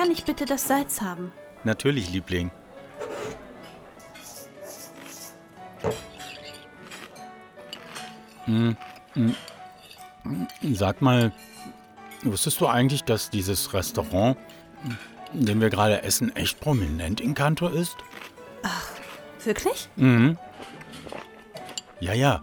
Kann ich bitte das Salz haben? Natürlich, Liebling. Hm, hm. Sag mal, wusstest du eigentlich, dass dieses Restaurant, in dem wir gerade essen, echt prominent in Kantor ist? Wirklich? Mhm. Ja, ja.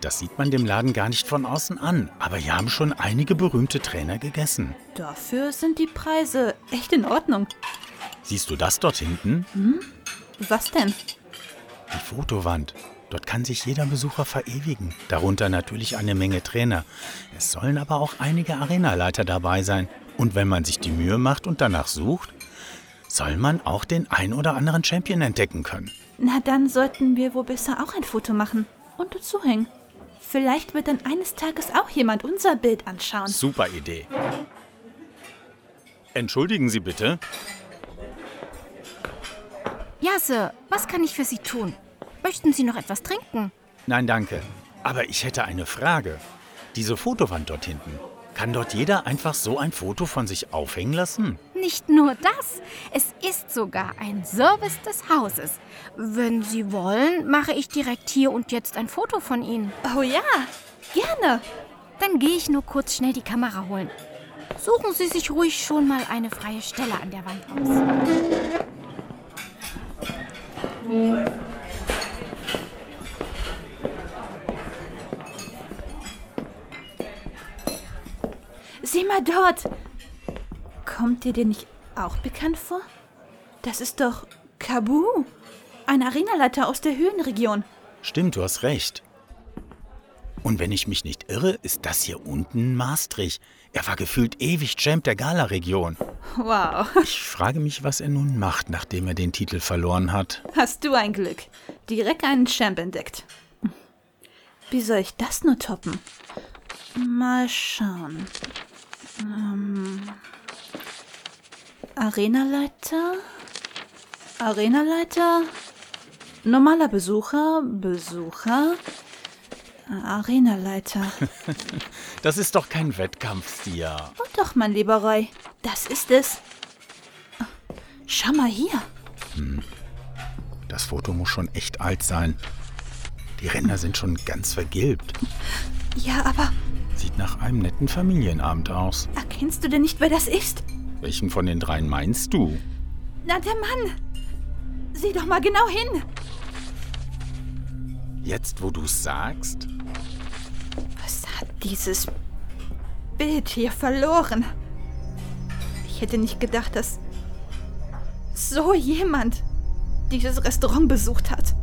Das sieht man dem Laden gar nicht von außen an. Aber hier haben schon einige berühmte Trainer gegessen. Dafür sind die Preise echt in Ordnung. Siehst du das dort hinten? Was denn? Die Fotowand. Dort kann sich jeder Besucher verewigen. Darunter natürlich eine Menge Trainer. Es sollen aber auch einige Arenaleiter dabei sein. Und wenn man sich die Mühe macht und danach sucht, soll man auch den ein oder anderen Champion entdecken können. Na, dann sollten wir wohl besser auch ein Foto machen und dazu hängen. Vielleicht wird dann eines Tages auch jemand unser Bild anschauen. Super Idee. Entschuldigen Sie bitte. Ja, Sir, was kann ich für Sie tun? Möchten Sie noch etwas trinken? Nein, danke. Aber ich hätte eine Frage. Diese Fotowand dort hinten. Kann dort jeder einfach so ein Foto von sich aufhängen lassen? Nicht nur das, es ist sogar ein Service des Hauses. Wenn Sie wollen, mache ich direkt hier und jetzt ein Foto von Ihnen. Oh ja, gerne. Dann gehe ich nur kurz schnell die Kamera holen. Suchen Sie sich ruhig schon mal eine freie Stelle an der Wand aus. Sieh mal dort. Kommt dir dir nicht auch bekannt vor? Das ist doch Kabu, ein Arenaleiter aus der Höhenregion. Stimmt, du hast recht. Und wenn ich mich nicht irre, ist das hier unten Maastricht. Er war gefühlt ewig Champ der Gala-Region. Wow, Ich frage mich, was er nun macht, nachdem er den Titel verloren hat. hast du ein Glück. Direkt einen Champ entdeckt. Wie soll ich das nur toppen? Mal schauen. Ähm, Arenaleiter? Arenaleiter? Normaler Besucher? Besucher? Arenaleiter. Das ist doch kein Wettkampf, Sia. Oh doch, mein lieber Roy. Das ist es. Schau mal hier. Das Foto muss schon echt alt sein. Die Ränder sind schon ganz vergilbt. Ja, aber Sieht nach einem netten Familienabend aus. erkennst du denn nicht, wer das ist? Welchen von den dreien meinst du? Na, der Mann. Sieh doch mal genau hin. Jetzt, wo du's sagst? Was hat dieses Bild hier verloren? Ich hätte nicht gedacht, dass so jemand dieses Restaurant besucht hat.